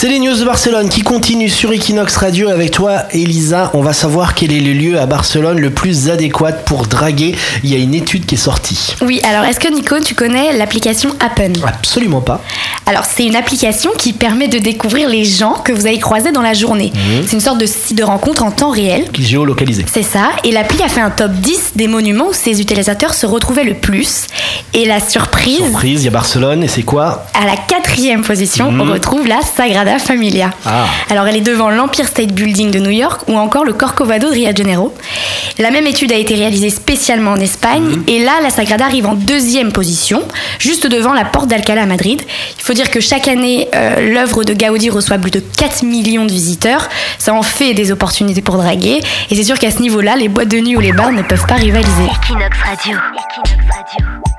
C'est les news de Barcelone qui continuent sur Equinox Radio avec toi, Elisa. On va savoir quel est le lieu à Barcelone le plus adéquat pour draguer. Il y a une étude qui est sortie. Oui, alors est-ce que Nico, tu connais l'application Happen Absolument pas. Alors c'est une application qui permet de découvrir les gens que vous avez croisés dans la journée. Mhm. C'est une sorte de site de rencontre en temps réel. Qui est géolocalisé. C'est ça, et l'appli a fait un top 10 des monuments où ses utilisateurs se retrouvaient le plus. Et la surprise, Surprise, il y a Barcelone et c'est quoi? À la quatrième position, Mhm. on retrouve la Sagrada Familia. Ah. Alors elle est devant l'Empire State Building de New York ou encore le Corcovado de Rio de Janeiro. La même étude a été réalisée spécialement en Espagne Mhm. et là la Sagrada arrive en deuxième position, juste devant la porte d'Alcalá à Madrid. Il faut dire que chaque année euh, l'œuvre de Gaudi reçoit plus de 4 millions de visiteurs. Ça en fait des opportunités pour draguer et c'est sûr qu'à ce niveau-là, les boîtes de nuit ou les bars ne peuvent pas rivaliser. Equinox Radio. Equinox Radio.